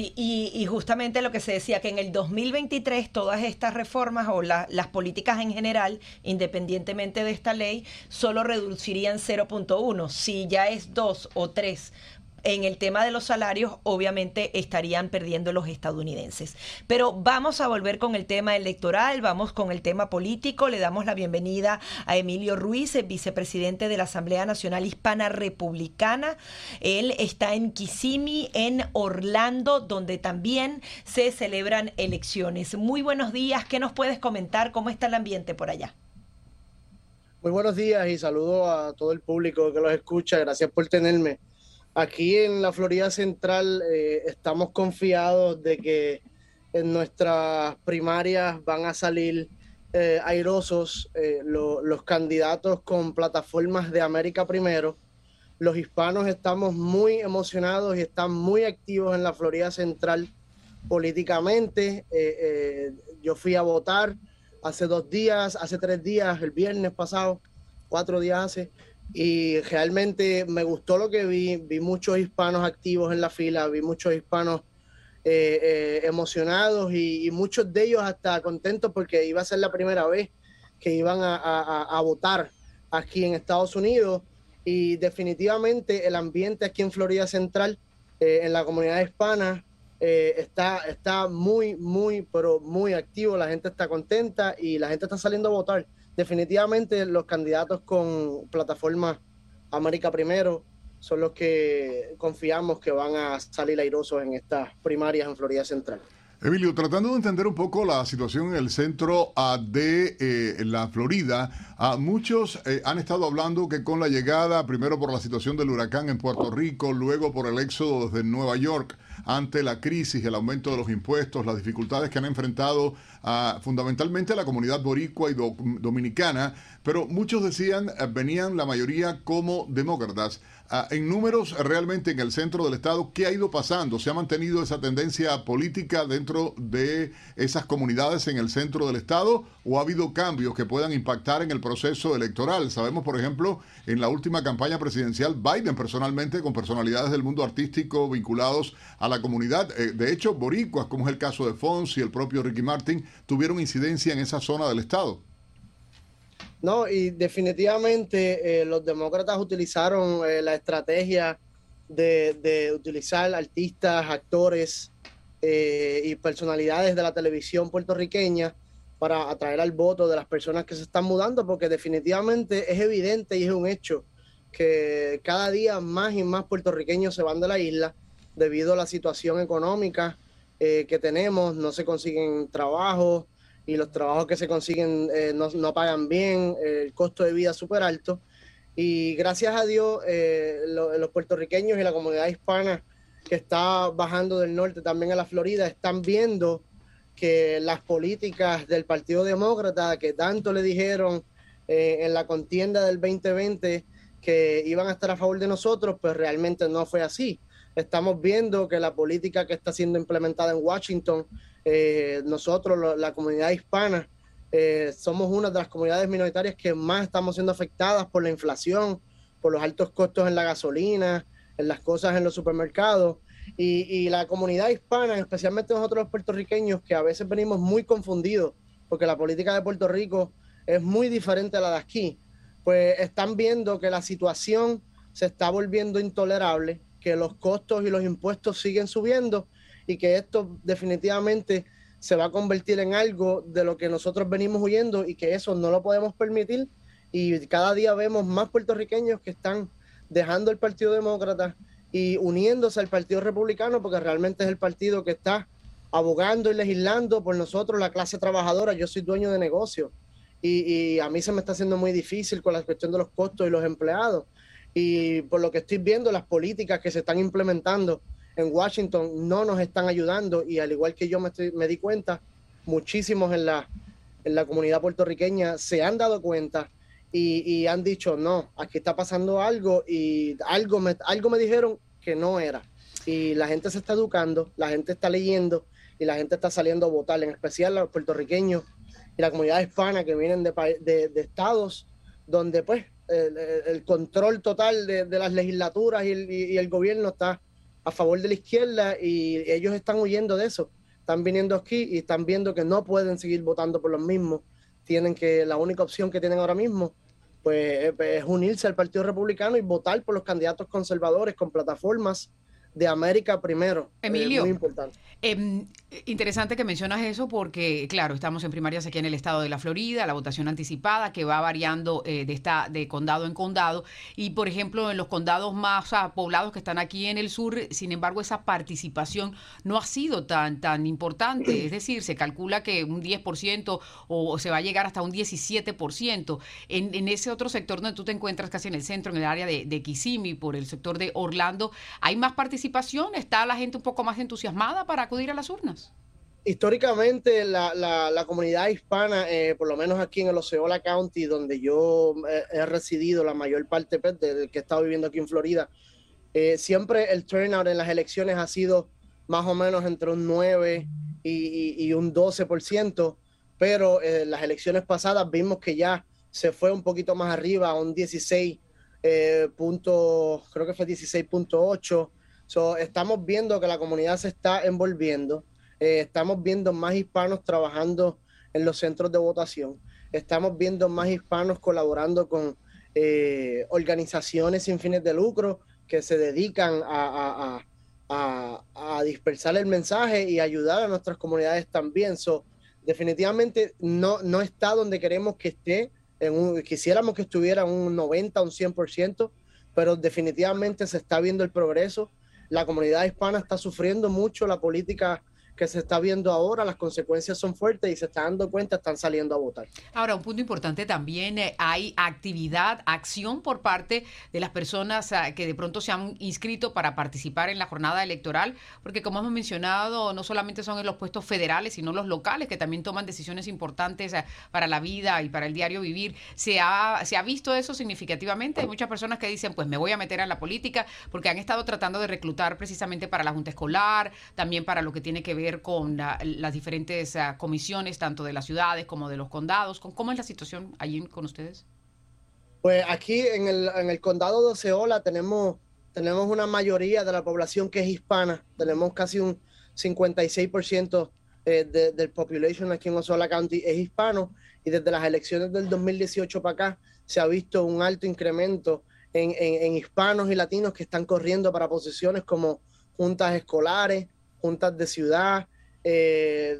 Y, justamente lo que se decía, que en el 2023 todas estas reformas o las políticas en general, independientemente de esta ley, solo reducirían 0.1. Si ya es 2 o 3 en el tema de los salarios, obviamente estarían perdiendo los estadounidenses. Pero vamos a volver con el tema electoral, vamos con el tema político. Le damos la bienvenida a Emilio Ruiz, el vicepresidente de la Asamblea Nacional Hispana Republicana. Él está en Kissimmee, en Orlando, donde también se celebran elecciones. Muy buenos días, ¿qué nos puedes comentar? ¿Cómo está el ambiente por allá? Muy buenos días y saludo a todo el público que los escucha. Gracias por tenerme. Aquí en la Florida Central eh, estamos confiados de que en nuestras primarias van a salir eh, airosos eh, los candidatos con plataformas de América Primero. Los hispanos estamos muy emocionados y están muy activos en la Florida Central políticamente. yo fui a votar hace dos días, hace tres días, el viernes pasado, cuatro días hace y realmente me gustó lo que vi, vi muchos hispanos activos en la fila, vi muchos hispanos eh, eh, emocionados y, muchos de ellos hasta contentos porque iba a ser la primera vez que iban a, votar aquí en Estados Unidos. Y definitivamente el ambiente aquí en Florida Central, eh, en la comunidad hispana, está, está muy, muy, pero muy activo, la gente está contenta y la gente está saliendo a votar definitivamente los candidatos con plataforma América Primero son los que confiamos que van a salir airosos en estas primarias en Florida Central. Emilio, tratando de entender un poco la situación en el centro ah, de eh, la Florida, ah, muchos eh, han estado hablando que con la llegada, primero por la situación del huracán en Puerto Rico, luego por el éxodo desde Nueva York, ante la crisis, el aumento de los impuestos, las dificultades que han enfrentado uh, fundamentalmente la comunidad boricua y dominicana, pero muchos decían, eh, venían la mayoría como demócratas. Ah, en números realmente en el centro del Estado, ¿qué ha ido pasando? ¿Se ha mantenido esa tendencia política dentro de esas comunidades en el centro del Estado o ha habido cambios que puedan impactar en el proceso electoral? Sabemos, por ejemplo, en la última campaña presidencial, Biden personalmente, con personalidades del mundo artístico vinculados a la comunidad, eh, de hecho, boricuas, como es el caso de Fons y el propio Ricky Martin, tuvieron incidencia en esa zona del Estado. No, y definitivamente eh, los demócratas utilizaron eh, la estrategia de, utilizar artistas, actores eh, y personalidades de la televisión puertorriqueña para atraer al voto de las personas que se están mudando, porque definitivamente es evidente y es un hecho que cada día más y más puertorriqueños se van de la isla debido a la situación económica que tenemos, no se consiguen trabajos, y los trabajos que se consiguen eh, no, pagan bien, el costo de vida es súper alto. Y gracias a Dios, eh, los puertorriqueños y la comunidad hispana que está bajando del norte también a la Florida están viendo que las políticas del Partido Demócrata que tanto le dijeron eh, en la contienda del 2020 que iban a estar a favor de nosotros, pues realmente no fue así. Estamos viendo que la política que está siendo implementada en Washington eh, nosotros, la comunidad hispana, eh, somos una de las comunidades minoritarias que más estamos siendo afectadas por la inflación, por los altos costos en la gasolina, en las cosas en los supermercados. Y, la comunidad hispana, especialmente nosotros los puertorriqueños, que a veces venimos muy confundidos, porque la política de Puerto Rico es muy diferente a la de aquí, pues están viendo que la situación se está volviendo intolerable, que los costos y los impuestos siguen subiendo y que esto definitivamente se va a convertir en algo de lo que nosotros venimos huyendo y que eso no lo podemos permitir. Y cada día vemos más puertorriqueños que están dejando el Partido Demócrata y uniéndose al Partido Republicano porque realmente es el partido que está abogando y legislando por nosotros, la clase trabajadora. Yo soy dueño de negocio y, y, a mí se me está haciendo muy difícil con la cuestión de los costos y los empleados. Y por lo que estoy viendo, las políticas que se están implementando en Washington no nos están ayudando y al igual que yo me, me di cuenta, muchísimos en la, en la comunidad puertorriqueña se han dado cuenta y, han dicho, no, aquí está pasando algo y algo me, algo me dijeron que no era. Y la gente se está educando, la gente está leyendo y la gente está saliendo a votar, en especial los puertorriqueños y la comunidad hispana que vienen de, de, estados donde pues el, control total de, las legislaturas y el, y el gobierno está a favor de la izquierda y ellos están huyendo de eso. Están viniendo aquí y están viendo que no pueden seguir votando por los mismos. Tienen que, la única opción que tienen ahora mismo, pues es unirse al Partido Republicano y votar por los candidatos conservadores con plataformas de América primero. Emilio, muy importante. Em, interesante que mencionas eso porque, claro, estamos en primarias aquí en el estado de la Florida, la votación anticipada que va variando eh, de, esta, de condado en condado. Y, por ejemplo, en los condados más poblados que están aquí en el sur, sin embargo, esa participación no ha sido tan, tan importante. Es decir, se calcula que un 10% o, se va a llegar hasta un 17%. En, en ese otro sector donde tú te encuentras casi en el centro, en el área de, de Kissimmee, por el sector de Orlando, ¿hay más participación? ¿Está la gente un poco más entusiasmada para acudir a las urnas? Históricamente la, comunidad hispana, eh, por lo menos aquí en el Osceola County, donde yo eh, he residido la mayor parte pues, del que he estado viviendo aquí en Florida, eh, siempre el turnout en las elecciones ha sido más o menos entre un 9 y, y un 12%, pero en las elecciones pasadas vimos que ya se fue un poquito más arriba, a un 16 punto, creo que fue 16.8 estamos viendo que la comunidad se está envolviendo, eh, estamos viendo más hispanos trabajando en los centros de votación, estamos viendo más hispanos colaborando con eh, organizaciones sin fines de lucro que se dedican a, dispersar el mensaje y ayudar a nuestras comunidades también. So, definitivamente no, no está donde queremos que esté, en quisiéramos que estuviera un 90, un 100%, pero definitivamente se está viendo el progreso la comunidad hispana está sufriendo mucho la política que se está viendo ahora, las consecuencias son fuertes y se está dando cuenta, están saliendo a votar. Ahora, un punto importante también, eh, hay actividad, acción por parte de las personas ah, que de pronto se han inscrito para participar en la jornada electoral, porque como hemos mencionado, no solamente son en los puestos federales, sino los locales, que también toman decisiones importantes ah, para la vida y para el diario vivir. ¿Se ha, ¿Se ha visto eso significativamente? Hay muchas personas que dicen, pues me voy a meter a la política, porque han estado tratando de reclutar precisamente para la Junta Escolar, también para lo que tiene que ver con las diferentes ah, comisiones, tanto de las ciudades como de los condados? ¿Cómo es la situación allí con ustedes? Pues aquí en el, condado de Oceola tenemos, tenemos una mayoría de la población que es hispana. Tenemos casi un 56% eh, de, del population aquí en Oceola County es hispano y desde las elecciones del 2018 para acá se ha visto un alto incremento en, en hispanos y latinos que están corriendo para posiciones como juntas escolares, juntas de ciudad, eh,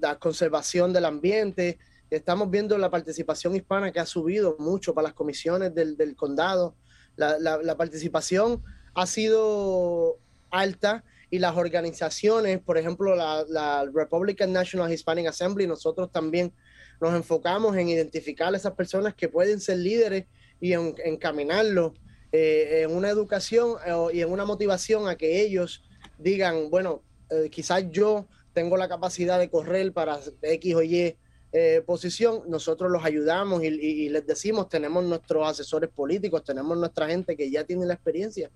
la conservación del ambiente. Estamos viendo la participación hispana que ha subido mucho para las comisiones del, condado. La, participación ha sido alta y las organizaciones, por ejemplo, la, Republican National Hispanic Assembly, nosotros también nos enfocamos en identificar a esas personas que pueden ser líderes y en, encaminarlos eh, en una educación eh, y en una motivación a que ellos digan, bueno, eh, quizás yo tengo la capacidad de correr para X o Y eh, posición, nosotros los ayudamos y, les decimos, tenemos nuestros asesores políticos, tenemos nuestra gente que ya tiene la experiencia.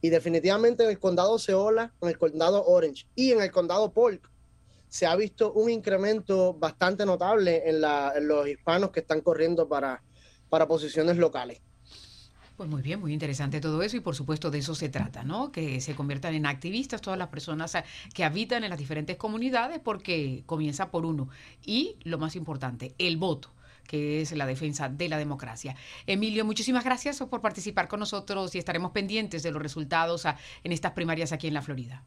Y definitivamente en el condado Seola, en el condado Orange y en el condado Polk, se ha visto un incremento bastante notable en, en los hispanos que están corriendo para, para posiciones locales. Pues muy bien, muy interesante todo eso y por supuesto de eso se trata, ¿no? Que se conviertan en activistas todas las personas que habitan en las diferentes comunidades porque comienza por uno. Y lo más importante, el voto que es la defensa de la democracia. Emilio, muchísimas gracias por participar con nosotros y estaremos pendientes de los resultados en estas primarias aquí en la Florida.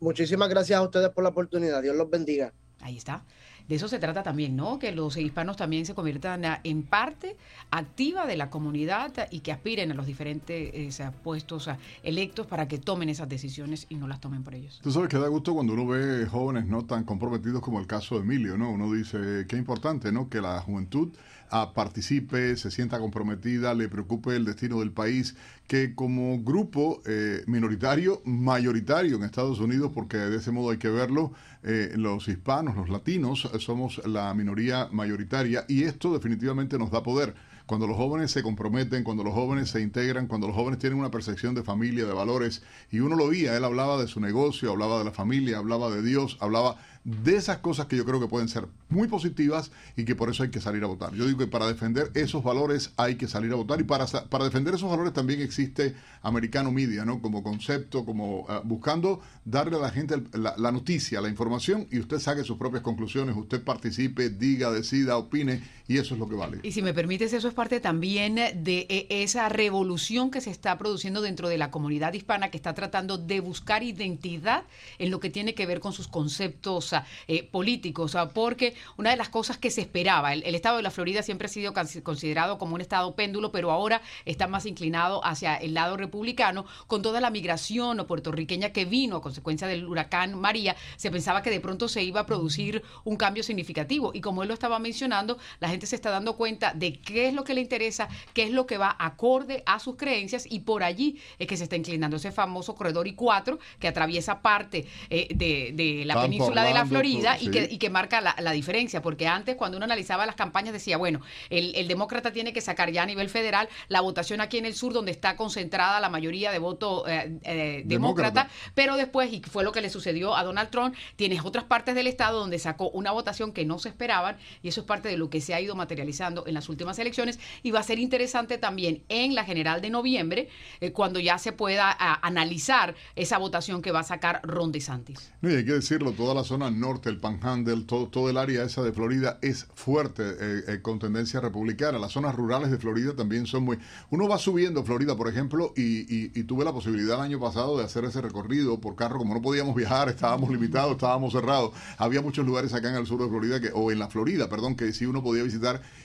Muchísimas gracias a ustedes por la oportunidad. Dios los bendiga. Ahí está de eso se trata también, ¿no? Que los hispanos también se conviertan en parte activa de la comunidad y que aspiren a los diferentes eh, puestos electos para que tomen esas decisiones y no las tomen por ellos. Tú sabes que da gusto cuando uno ve jóvenes no tan comprometidos como el caso de Emilio, ¿no? Uno dice, qué importante, ¿no? Que la juventud ah, participe, se sienta comprometida, le preocupe el destino del país, que como grupo eh, minoritario, mayoritario en Estados Unidos, porque de ese modo hay que verlo, eh, los hispanos, los latinos, somos la minoría mayoritaria y esto definitivamente nos da poder. Cuando los jóvenes se comprometen, cuando los jóvenes se integran, cuando los jóvenes tienen una percepción de familia, de valores, y uno lo oía, él hablaba de su negocio, hablaba de la familia, hablaba de Dios, hablaba de esas cosas que yo creo que pueden ser muy positivas y que por eso hay que salir a votar. Yo digo que para defender esos valores hay que salir a votar y para, para defender esos valores también existe Americano Media, ¿no? Como concepto, como uh, buscando darle a la gente la, la, noticia, la información y usted saque sus propias conclusiones, usted participe, diga, decida, opine y eso es lo que vale. Y si me permites, eso es parte también de e, esa revolución que se está produciendo dentro de la comunidad hispana que está tratando de buscar identidad en lo que tiene que ver con sus conceptos eh, políticos, porque una de las cosas que se esperaba, el, el, estado de la Florida siempre ha sido considerado como un estado péndulo, pero ahora está más inclinado hacia el lado republicano, con toda la migración puertorriqueña que vino a consecuencia del huracán María, se pensaba que de pronto se iba a producir un cambio significativo. Y como él lo estaba mencionando, la gente se está dando cuenta de qué es lo que le interesa, qué es lo que va acorde a sus creencias, y por allí es que se está inclinando ese famoso corredor I4 que atraviesa parte eh, de, de, la península de la Florida sí. y, que, y que marca la, la, diferencia, porque antes cuando uno analizaba las campañas decía, bueno, el, el, demócrata tiene que sacar ya a nivel federal la votación aquí en el sur, donde está concentrada la mayoría de voto eh, eh, demócrata, demócrata, pero después, y fue lo que le sucedió a Donald Trump, tienes otras partes del estado donde sacó una votación que no se esperaban, y eso es parte de lo que se ha ido materializando en las últimas elecciones, y va a ser interesante también en la general de noviembre, eh, cuando ya se pueda a, analizar esa votación que va a sacar Ron DeSantis. No, hay que decirlo, toda la zona norte, el Panhandle, todo, el área esa de Florida es fuerte eh, eh, con tendencia republicana. Las zonas rurales de Florida también son muy... Uno va subiendo Florida, por ejemplo, y, y, tuve la posibilidad el año pasado de hacer ese recorrido por carro, como no podíamos viajar, estábamos limitados, estábamos cerrados. Había muchos lugares acá en el sur de Florida, que, o en la Florida, perdón, que sí uno podía visitar,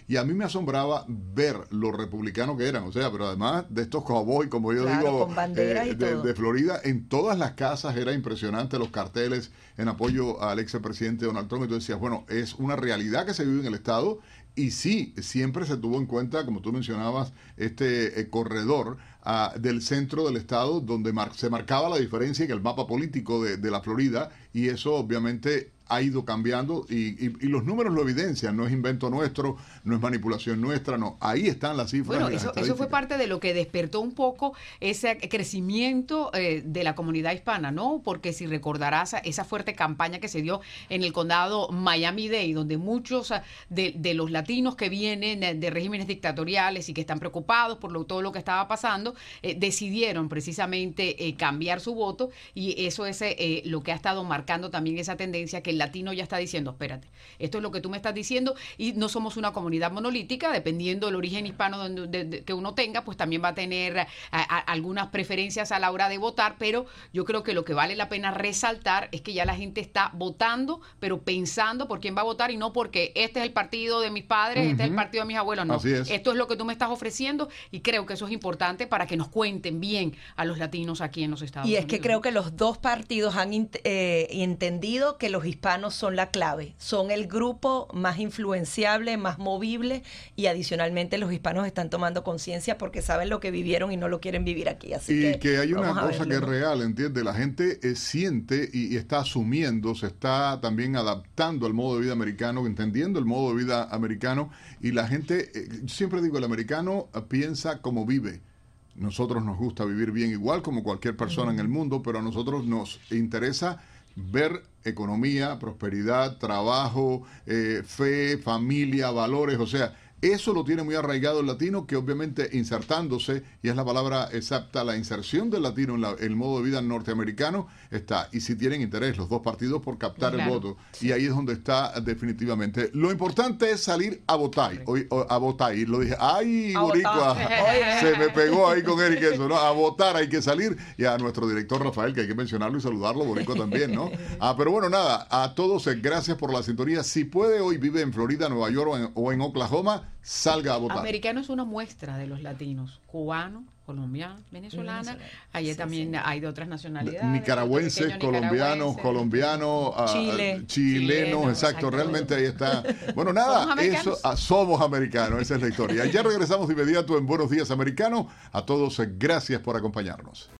y a mí me asombraba ver lo republicanos que eran, o sea, pero además de estos cowboys, como yo claro, digo, eh, de, Florida, en todas las casas era impresionante los carteles en apoyo al ex presidente Donald Trump. Entonces decías, bueno, es una realidad que se vive en el Estado y sí, siempre se tuvo en cuenta, como tú mencionabas, este eh, corredor uh, del centro del Estado donde mar se marcaba la diferencia en el mapa político de, de la Florida y eso obviamente ha ido cambiando y, y, y, los números lo evidencian, no es invento nuestro, no es manipulación nuestra, no, ahí están las cifras. Bueno, eso, eso fue parte de lo que despertó un poco ese crecimiento eh, de la comunidad hispana, ¿no? Porque si recordarás esa fuerte campaña que se dio en el condado Miami-Dade, donde muchos ah, de, de, los latinos que vienen de regímenes dictatoriales y que están preocupados por lo, todo lo que estaba pasando, eh, decidieron precisamente eh, cambiar su voto y eso es eh, lo que ha estado marcando también esa tendencia que el latino ya está diciendo, espérate, esto es lo que tú me estás diciendo y no somos una comunidad monolítica, dependiendo del origen hispano donde, de, de, que uno tenga, pues también va a tener a, a, algunas preferencias a la hora de votar, pero yo creo que lo que vale la pena resaltar es que ya la gente está votando, pero pensando por quién va a votar y no porque este es el partido de mis padres, uh -huh. este es el partido de mis abuelos, no. Es. Esto es lo que tú me estás ofreciendo y creo que eso es importante para que nos cuenten bien a los latinos aquí en los Estados y Unidos. Y es que creo que los dos partidos han eh, entendido que los hispanos son la clave, son el grupo más influenciable, más movible y adicionalmente los hispanos están tomando conciencia porque saben lo que vivieron y no lo quieren vivir aquí. Así y que, que, hay una cosa que es real, ¿entiendes? La gente eh, siente y, y, está asumiendo, se está también adaptando al modo de vida americano, entendiendo el modo de vida americano y la gente, eh, siempre digo, el americano piensa como vive. Nosotros nos gusta vivir bien igual como cualquier persona en el mundo, pero a nosotros nos interesa ver economía, prosperidad, trabajo, eh, fe, familia, valores, o sea, eso lo tiene muy arraigado el latino, que obviamente insertándose, y es la palabra exacta, la inserción del latino en la, el modo de vida norteamericano está. Y si tienen interés los dos partidos por captar claro. el voto. Sí. Y ahí es donde está definitivamente. Lo importante es salir a votar. Hoy, a votar. Y lo dije, ay, Boricua, se me pegó ahí con Eric eso, ¿no? A votar hay que salir. Y a nuestro director Rafael, que hay que mencionarlo y saludarlo, Boricua también, ¿no? Ah, pero bueno, nada, a todos gracias por la sintonía. Si puede, hoy vive en Florida, Nueva York o en, o en Oklahoma salga a votar. Americano es una muestra de los latinos, cubano, colombiana, venezolana, allí sí, también sí. hay de otras nacionalidades. Nicaragüenses, colombianos, colombianos, Chile. uh, chilenos, Chileno, exacto, exacto, realmente ahí está. Bueno, nada, ¿Somos eso uh, somos americanos, esa es la historia. Ya regresamos de inmediato en Buenos Días Americano. A todos, gracias por acompañarnos.